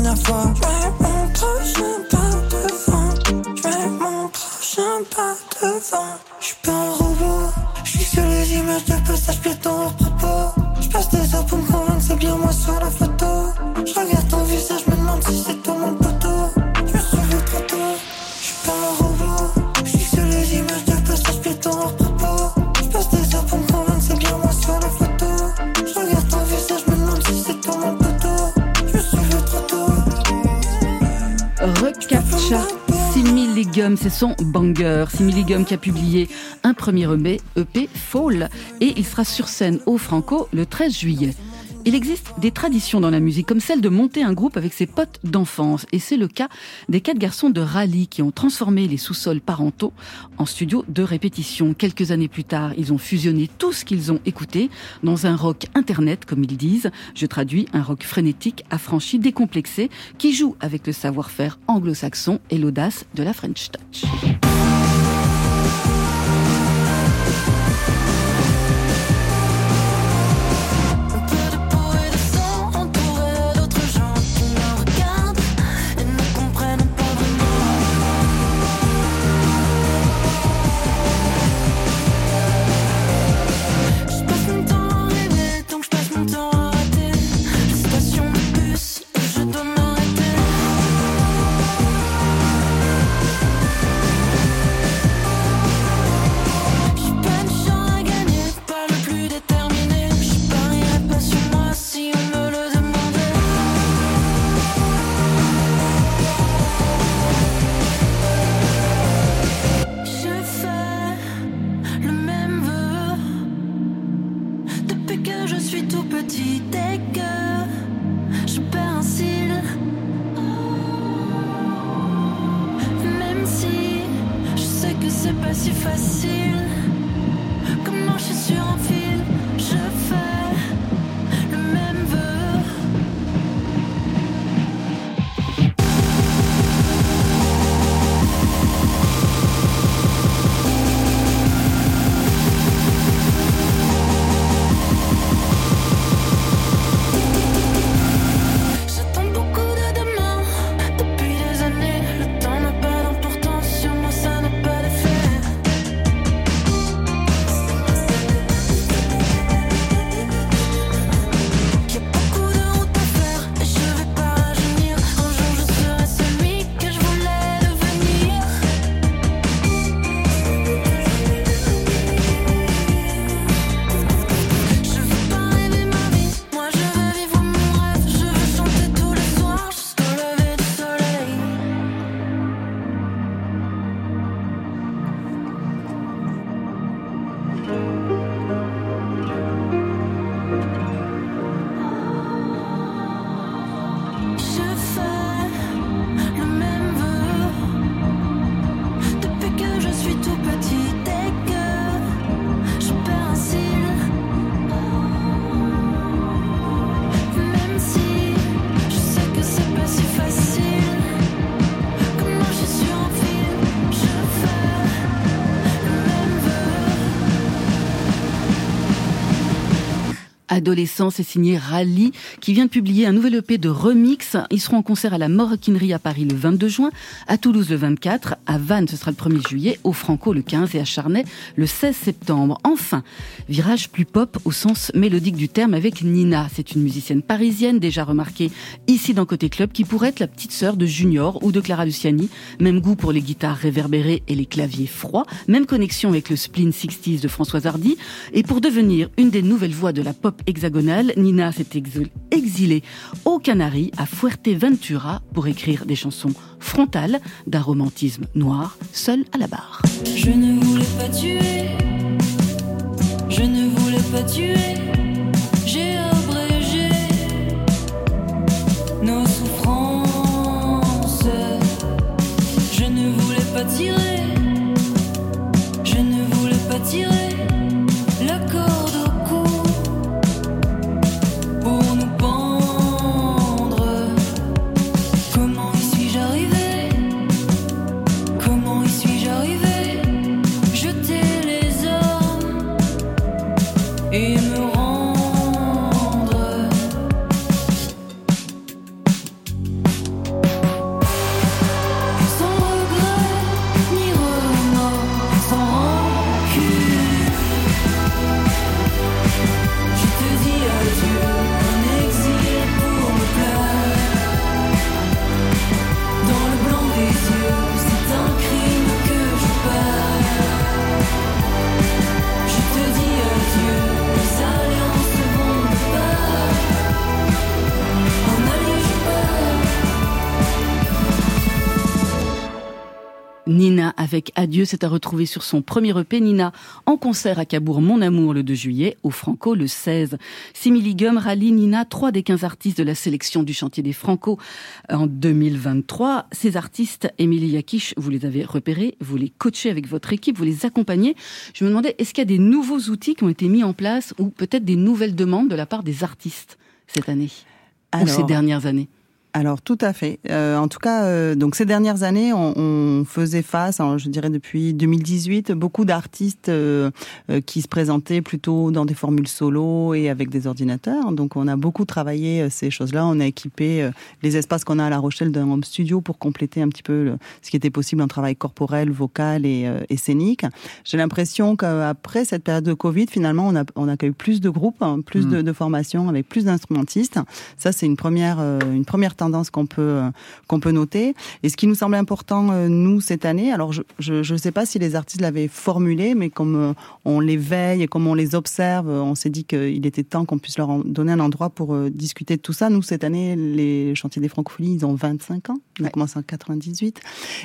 Dernière fois. Mon prochain pas devant. Je mon prochain pas devant. Je suis pas un robot. Je suis sur les images de passage piéton hors propos. Je passe des heures pour me convaincre, c'est bien moi sur la photo. C'est son banger. Similigum qui a publié un premier EP, EP Fall, et il sera sur scène au Franco le 13 juillet. Il existe des traditions dans la musique, comme celle de monter un groupe avec ses potes d'enfance. Et c'est le cas des quatre garçons de Rally qui ont transformé les sous-sols parentaux en studio de répétition. Quelques années plus tard, ils ont fusionné tout ce qu'ils ont écouté dans un rock internet, comme ils disent. Je traduis un rock frénétique, affranchi, décomplexé, qui joue avec le savoir-faire anglo-saxon et l'audace de la French Touch. Adolescence est signé Rally, qui vient de publier un nouvel EP de remix. Ils seront en concert à la Maroquinerie à Paris le 22 juin, à Toulouse le 24, à Vannes ce sera le 1er juillet, au Franco le 15 et à Charnay le 16 septembre. Enfin, virage plus pop au sens mélodique du terme avec Nina. C'est une musicienne parisienne déjà remarquée ici dans Côté Club qui pourrait être la petite sœur de Junior ou de Clara Luciani. Même goût pour les guitares réverbérées et les claviers froids. Même connexion avec le spleen 60s de Françoise Hardy. Et pour devenir une des nouvelles voix de la pop Nina s'est exilée aux Canaries, à Fuerteventura, pour écrire des chansons frontales d'un romantisme noir, seul à la barre. Adieu, c'est à retrouver sur son premier EP. Nina en concert à Cabourg, Mon Amour le 2 juillet, au Franco le 16. Simili Gum rallie Nina, trois des 15 artistes de la sélection du chantier des Franco en 2023. Ces artistes, Émilie Yakish, vous les avez repérés, vous les coachez avec votre équipe, vous les accompagnez. Je me demandais, est-ce qu'il y a des nouveaux outils qui ont été mis en place ou peut-être des nouvelles demandes de la part des artistes cette année ou ces dernières années? Alors tout à fait. Euh, en tout cas, euh, donc ces dernières années, on, on faisait face, je dirais depuis 2018, beaucoup d'artistes euh, euh, qui se présentaient plutôt dans des formules solo et avec des ordinateurs. Donc on a beaucoup travaillé euh, ces choses-là. On a équipé euh, les espaces qu'on a à La Rochelle d'un home studio pour compléter un petit peu le- ce qui était possible en travail corporel, vocal et, euh, et scénique. J'ai l'impression qu'après cette période de Covid, finalement, on a, on a eu plus de groupes, hein, plus de, de formations avec plus d'instrumentistes. Ça, c'est une première, une première tendance qu'on peut, euh, qu'on peut noter. Et ce qui nous semblait important, euh, nous, cette année, alors je ne sais pas si les artistes l'avaient formulé, mais comme euh, on les veille et comme on les observe, on s'est dit qu'il était temps qu'on puisse leur donner un endroit pour discuter de tout ça. Nous, cette année, les chantiers des francophonies, ils ont 25 ans. On a commencé en 98.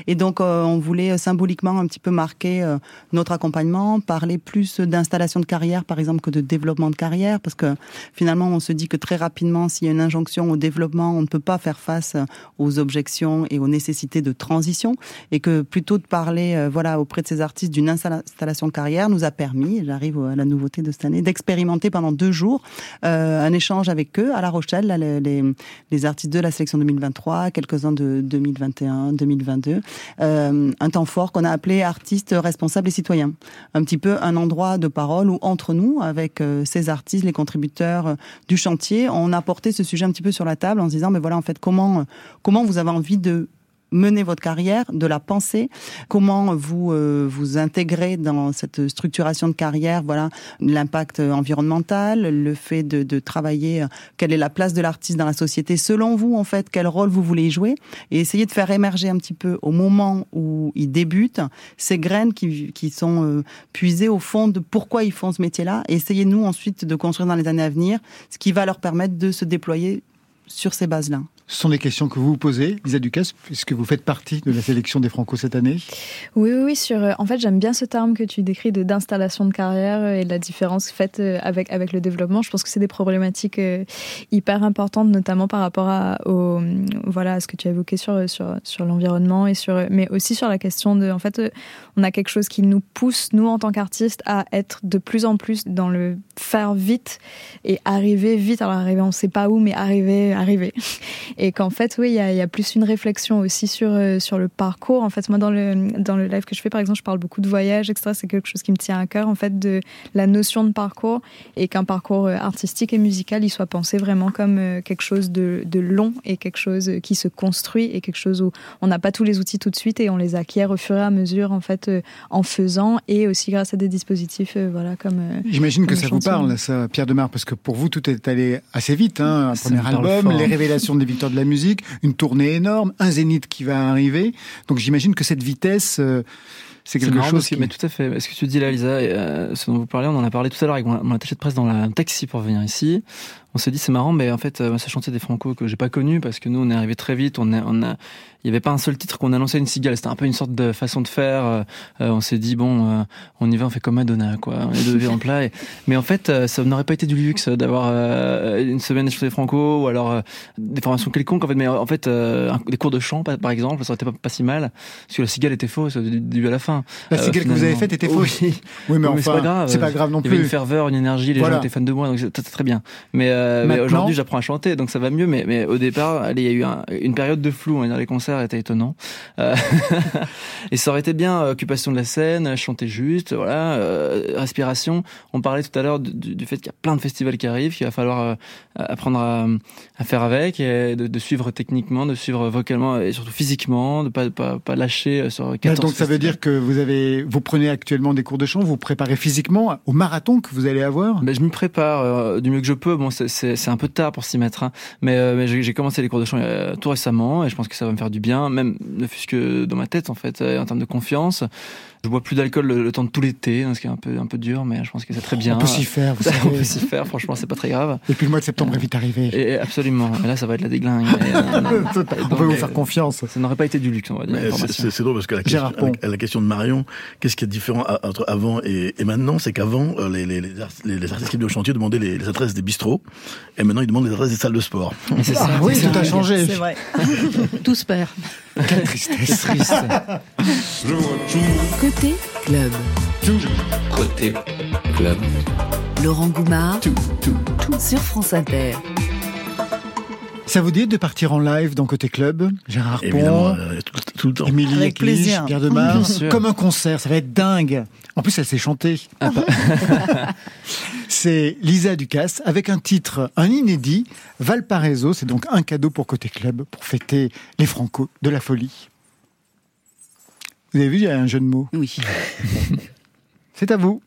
Et donc, on voulait symboliquement un petit peu marquer notre accompagnement, parler plus d'installation de carrière, par exemple, que de développement de carrière, parce que finalement, on se dit que très rapidement, s'il y a une injonction au développement, on ne peut pas faire face euh, aux objections et aux nécessités de transition, et que plutôt de parler, euh, voilà, auprès de ces artistes d'une installa- installation carrière, nous a permis, j'arrive à la nouveauté de cette année, d'expérimenter pendant deux jours euh, un échange avec eux à La Rochelle, les, les, artistes de la sélection 2023, quelques-uns de 2021, 2022, euh, un temps fort qu'on a appelé artistes responsables et citoyens. Un petit peu un endroit de parole où entre nous, avec ces artistes, les contributeurs du chantier, on a porté ce sujet un petit peu sur la table en disant, mais voilà, en fait, comment, euh, comment vous avez envie de mener votre carrière, de la penser, comment vous euh, vous intégrez dans cette structuration de carrière, voilà l'impact environnemental, le fait de, travailler, euh, quelle est la place de l'artiste dans la société, selon vous en fait, quel rôle vous voulez jouer, et essayer de faire émerger un petit peu au moment où ils débutent ces graines qui, sont euh, puisées au fond de pourquoi ils font ce métier-là, et essayer nous ensuite de construire dans les années à venir ce qui va leur permettre de se déployer sur ces bases-là. Ce sont des questions que vous vous posez, Lisa Ducasse, puisque vous faites partie de la sélection des Franco cette année. Oui, oui, oui, sur. euh, En fait, j'aime bien ce terme que tu décris d'installation de carrière euh, et la différence faite euh, avec avec le développement. Je pense que c'est des problématiques hyper importantes, notamment par rapport à au voilà ce que tu as évoqué sur sur sur l'environnement et sur mais aussi sur la question de en fait on a quelque chose qui nous pousse nous en tant qu'artistes à être de plus en plus dans le faire vite et arriver vite. Alors arriver, on sait pas où, mais arriver, arriver. Et qu'en fait, oui, il y a, il y a plus une réflexion aussi sur euh, sur le parcours. En fait, moi, dans le dans le live que je fais, par exemple, je parle beaucoup de voyage, etc. C'est quelque chose qui me tient à cœur, en fait, de la notion de parcours et qu'un parcours euh, artistique et musical, il soit pensé vraiment comme euh, quelque chose de, de long et quelque chose qui se construit et quelque chose où on n'a pas tous les outils tout de suite et on les acquiert au fur et à mesure, en fait, euh, en faisant et aussi grâce à des dispositifs, voilà, comme. J'imagine que ça vous parle, ça, Pierre Demar, parce que pour vous, tout est allé assez vite. Hein. Un premier album, les révélations des de la musique, une tournée énorme, un zénith qui va arriver. Donc j'imagine que cette vitesse, euh, c'est quelque chose parce que- qui... mais tout à fait. Ce que tu dis là, Lisa, et, euh, ce dont vous parlez, on en a parlé tout à l'heure avec mon, mon attaché de presse dans la- un taxi pour venir ici. On s'est dit c'est marrant, mais en fait, euh, ce chantier des Franco que j'ai pas connu parce que nous on est arrivé très vite. On a, on a, il y avait pas un seul titre qu'on annonçait une cigale. C'était un peu une sorte de façon de faire. Euh, euh, on s'est dit bon, euh, on y va, on fait comme Madonna, quoi. On est deux en plat. Et- <laughs> mais en fait, euh, ça n'aurait pas été du luxe d'avoir euh, une semaine des Franco ou alors euh, des formations quelconques. En fait, mais en fait, euh, des cours de chant, par exemple, ça aurait été pas, pas si mal parce que la cigale était fausse du début à la fin. La cigale que vous avez faite était Oui. fausse. Oui, mais Oui, enfin, c'est pas grave. c'est pas grave non Il y avait plus. une ferveur, une énergie, les Voilà. gens étaient fans de moi, donc c'était très bien. Mais, euh, mais aujourd'hui, j'apprends à chanter, donc ça va mieux. Mais, mais au départ, allez, il y a eu un- une période de flou. On va dire, les concerts étaient étonnants. Euh, <laughs> et ça aurait été bien, occupation de la scène, chanter juste, voilà, euh, respiration. On parlait tout à l'heure du, fait qu'il y a plein de festivals qui arrivent, qu'il va falloir apprendre à, à faire avec, et de, de suivre techniquement, de suivre vocalement et surtout physiquement, de pas, pas, pas lâcher sur 14 donc ça veut dire que vous avez, vous prenez actuellement des cours de chant, vous vous préparez physiquement au marathon que vous allez avoir? Ben, je m'y prépare du mieux que je peux. Bon, c'est- c'est un peu tard pour s'y mettre, hein. mais, euh, mais j'ai j'ai commencé les cours de chant euh, tout récemment et je pense que ça va me faire du bien, même ne fût-ce que dans ma tête en fait, euh, en termes de confiance. Je bois plus d'alcool le, le temps de tout l'été, hein, ce qui est un peu un peu dur, mais je pense que c'est très bien. On peut s'y faire, vous <laughs> on savez. peut s'y faire. Franchement, c'est pas très grave. Et puis le mois de septembre est vite arrivé. Et, et absolument. Et là, ça va être la déglingue. Et, euh, <laughs> On peut vous faire confiance. Ça n'aurait pas été du luxe, on va dire. C'est- drôle parce que la question, la question de Marion, qu'est-ce qui est différent à- entre avant et, et maintenant? C'est qu'avant, euh, les, les, les, art- les- les artistes qui venaient au chantier demandaient les, les adresses des bistrots, et maintenant ils demandent les adresses des salles de sport. c'est ça. Ah oui, c'est tout ça. a changé. C'est vrai. Tout se perd. Quelle tristesse. Triste. <laughs> Côté club. Côté club. Laurent Goumard sur France Inter. Ça vous dit de partir en live dans Côté Club Gérard Pont, euh, tout, tout le temps. Émilie Avec plaisir. Pierre Demar, comme un concert, ça va être dingue. En plus, elle sait chanter. <laughs> <laughs> c'est Lisa Ducasse avec un titre, un inédit, Valparaiso. C'est donc un cadeau pour Côté Club pour fêter les Franco de la folie. Vous avez vu, il y a un jeu de mots. Oui. C'est à vous.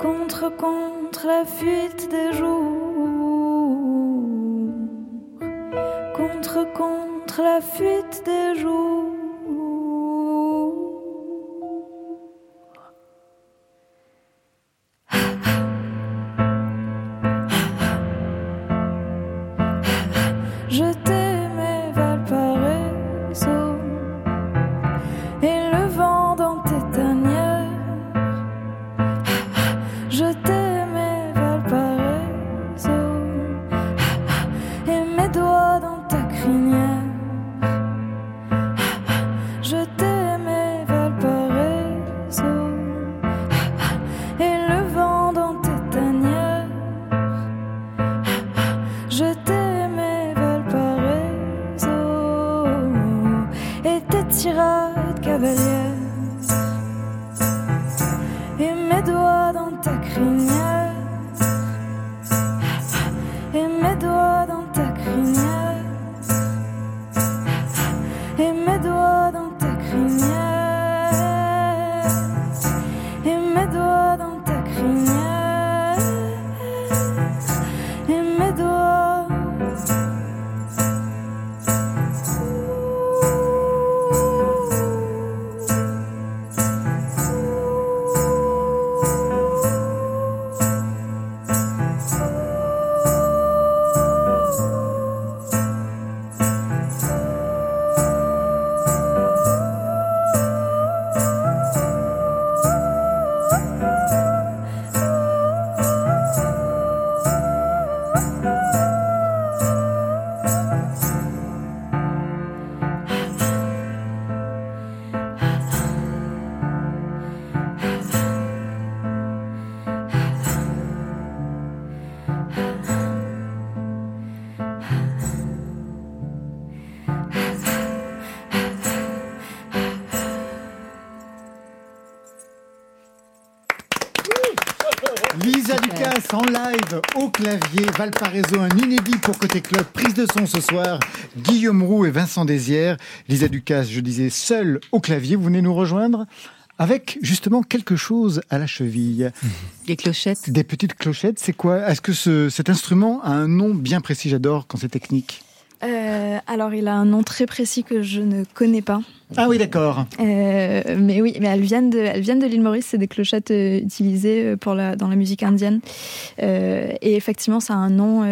Contre, contre la fuite des jours. Contre, contre la fuite Valparaiso, un inédit pour Côté Club, prise de son ce soir, Guillaume Roux et Vincent Désière. Lisa Lucas, je disais, seule au clavier, vous venez nous rejoindre avec justement quelque chose à la cheville. Des clochettes. Des petites clochettes, c'est quoi? Est-ce que ce- cet instrument a un nom bien précis? J'adore quand c'est technique. Euh, alors, il a un nom très précis que je ne connais pas. Ah oui, d'accord. Euh, mais oui, mais elles viennent de, elles viennent de l'île Maurice. C'est des clochettes euh, utilisées pour la, dans la musique indienne. Euh, et effectivement, ça a un nom,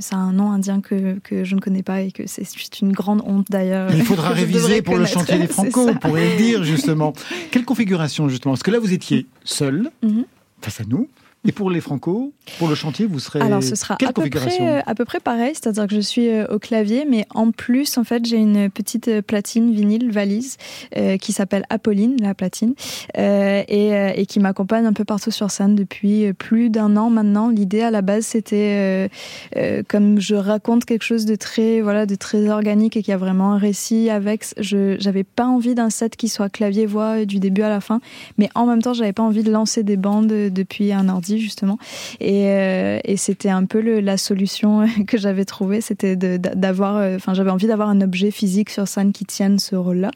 ça a un nom indien que, que je ne connais pas et que c'est juste une grande honte d'ailleurs. Il faudra <laughs> réviser pour le chantier des Franco, pourrez le dire justement. Quelle configuration justement? Parce que là, vous étiez seul, Mhm. face à nous. Et pour les Franco, pour le chantier, vous serez. Alors ce sera Quelle à peu, près, euh, à peu près pareil, c'est-à-dire que je suis euh, au clavier, mais en plus, en fait, j'ai une petite euh, platine vinyle valise euh, qui s'appelle Apolline, la platine, euh, et, et qui m'accompagne un peu partout sur scène depuis plus d'un an maintenant. L'idée à la base, c'était euh, comme je raconte quelque chose de très, voilà, de très organique et qui a vraiment un récit avec. Je j'avais pas envie d'un set qui soit clavier voix du début à la fin, mais en même temps, j'avais pas envie de lancer des bandes depuis un ordi justement. Et, euh, et c'était un peu le- la solution que j'avais trouvée, c'était d'avoir, euh, enfin j'avais envie d'avoir un objet physique sur scène qui tienne ce rôle-là.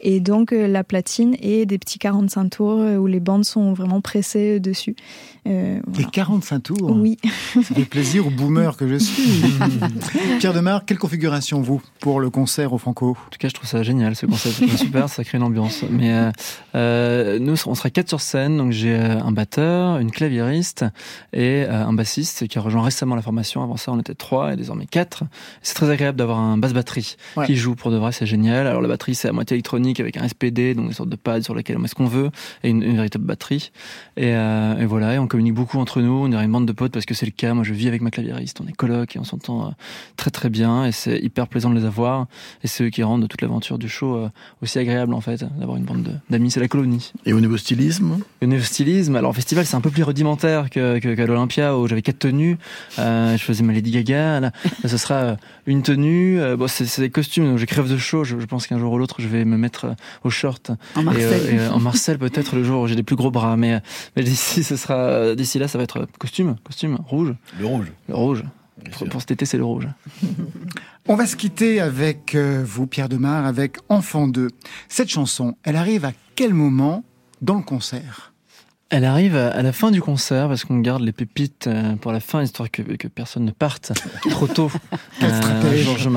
Et donc euh, la platine et des petits 45 tours euh, où les bandes sont vraiment pressées euh, dessus. Euh, Les 45 tours Oui. Ça fait plaisir au boomer que je suis. <laughs> Pierre Demar, quelle configuration vous pour le concert au Franco? En tout cas, je trouve ça génial ce concept. C'est super, ça crée une ambiance. Mais euh, euh, nous, on sera quatre sur scène. Donc j'ai euh, un batteur, une claviériste et euh, un bassiste qui a rejoint récemment la formation. Avant ça, on était trois et désormais quatre. C'est très agréable d'avoir un basse batterie Ouais. qui joue pour de vrai. C'est génial. Alors la batterie, c'est à moitié électronique avec un SPD, donc une sorte de pad sur lequel on met ce qu'on veut et une, une véritable batterie. Et, euh, et voilà. Et on communique beaucoup entre nous. On est une bande de potes parce que c'est le cas. Moi, je vis avec ma claviériste. On est coloc et on s'entend euh, très très bien. Et c'est hyper plaisant de les avoir. Et c'est eux qui rendent toute l'aventure du show euh, aussi agréable en fait, d'avoir une bande de- d'amis. C'est la colonie. Et au niveau stylisme? Au niveau stylisme, alors festival c'est un peu plus rudimentaire que, que- qu'à l'Olympia où j'avais quatre tenues. Euh, je faisais ma Lady Gaga. Là, <laughs> Là, ce sera euh, une tenue. euh, bon, c'est, c'est des costumes. Donc j'ai crève de chaud. Je, je pense qu'un jour ou l'autre je vais me mettre au short. En Et, Marcel. et, euh, en Marcel peut-être le jour où j'ai des plus gros bras. Mais, mais d'ici ce sera d'ici là ça va être costume, costume rouge. Le rouge. Le rouge. Pour, pour cet été c'est le rouge. On va se quitter avec euh, vous, Pierre Demar, avec Enfant 2. Cette chanson, elle arrive à quel moment dans le concert? Elle arrive à la fin du concert parce qu'on garde les pépites euh, pour la fin, histoire que, que personne ne parte <laughs> trop tôt. Stratège. Georges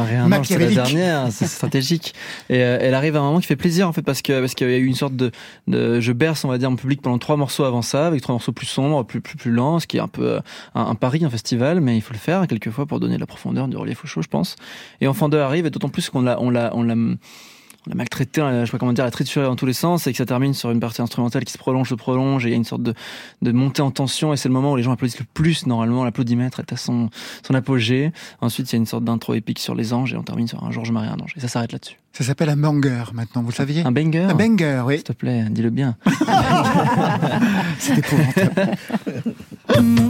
c'est la dernière, c'est stratégique. Et euh, elle arrive à un moment qui fait plaisir en fait parce que parce qu'il y a eu une sorte de, de je berce on va dire mon public pendant trois morceaux avant ça, avec trois morceaux plus sombres, plus plus plus lents, ce qui est un peu euh, un, un pari, un festival, mais il faut le faire quelquefois pour donner de la profondeur, du relief au show, je pense. Et Enfant 2 arrive et d'autant plus qu'on l'a on l'a on l'a on l'a maltraité, l'a- je sais pas comment dire, la trituré dans tous les sens et que ça termine sur une partie instrumentale qui se prolonge, se prolonge et il y a une sorte de, de montée en tension et c'est le moment où les gens applaudissent le plus normalement. L'applaudimètre est à son, son apogée. Ensuite, il y a une sorte d'intro épique sur les anges et on termine sur un Georges Marie un ange et ça s'arrête là-dessus. Ça s'appelle un banger maintenant, vous le saviez? Un banger? Un banger, oui. S'il te plaît, dis-le bien. <laughs> C'est épouvantable. Mon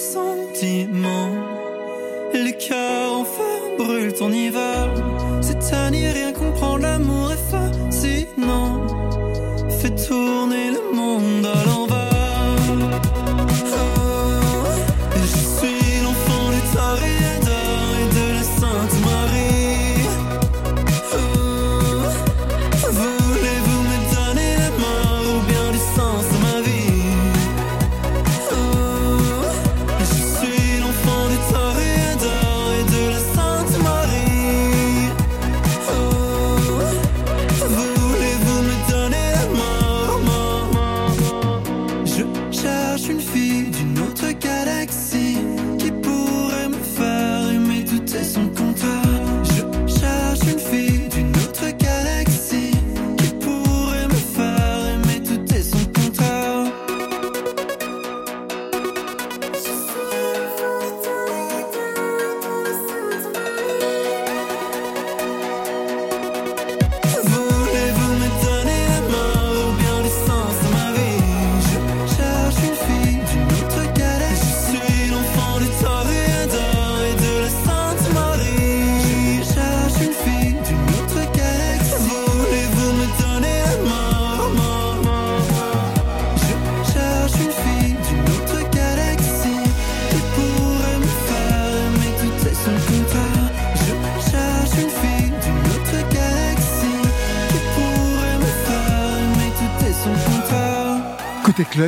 sentiments. Les cœurs en feu brûlent ton hiver. Cette année, rien comprendre, l'amour est fascinant.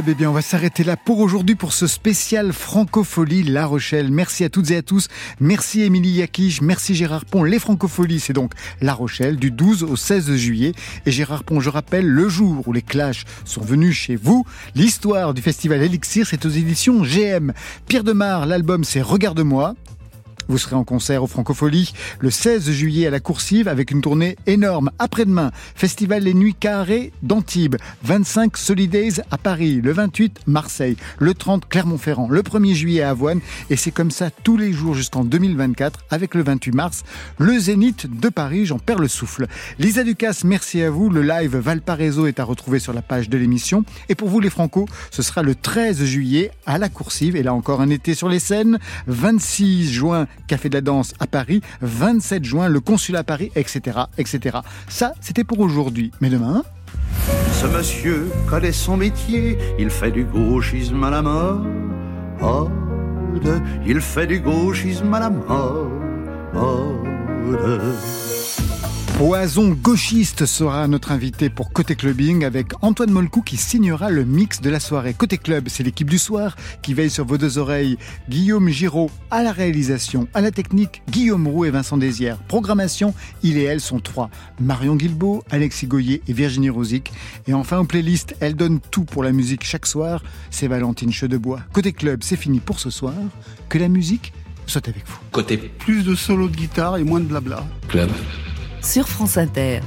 Eh bien, on va s'arrêter là pour aujourd'hui pour ce spécial Francophonie La Rochelle. Merci à toutes et à tous. Merci Émilie Yakish, merci Gérard Pont. Les Francopholies, c'est donc La Rochelle du 12 au 16 juillet. Et Gérard Pont, je rappelle, le jour où les Clash sont venus chez vous, l'histoire du festival Elixir, c'est aux éditions GM. Pierre Demar, l'album c'est Regarde-moi. Vous serez en concert au Francofolie le 16 juillet à la Coursive avec une tournée énorme. Après-demain, Festival Les Nuits Carrées d'Antibes. 25 Solidays à Paris. Le 28, Marseille. Le 30, Clermont-Ferrand. Le 1er juillet à Avoine. Et c'est comme ça tous les jours jusqu'en 2024 avec le 28 mars, le Zénith de Paris. J'en perds le souffle. Lisa Ducasse, merci à vous. Le live Valparaiso est à retrouver sur la page de l'émission. Et pour vous les Franco, ce sera le 13 juillet à la Coursive. Et là encore un été sur les scènes. 26 juin, Café de la Danse à Paris. 27 juin, le Consulat à Paris, etc., etc. Ça, c'était pour aujourd'hui. Mais demain... Ce monsieur connaît son métier, il fait du gauchisme à la mode. Il fait du gauchisme à la mode. Poison gauchiste sera notre invité pour Côté Clubbing avec Antoine Molcou qui signera le mix de la soirée. Côté Club, c'est l'équipe du soir qui veille sur vos deux oreilles. Guillaume Giraud à la réalisation, à la technique, Guillaume Roux et Vincent Désière. Programmation, il et elle sont trois. Marion Guilbeault, Alexis Goyer et Virginie Rosic. Et enfin, aux playlists, elle donne tout pour la musique chaque soir. C'est Valentine Chedebois. Côté Club, c'est fini pour ce soir. Que la musique soit avec vous. Côté Plus de solos de guitare et moins de blabla. club sur France Inter.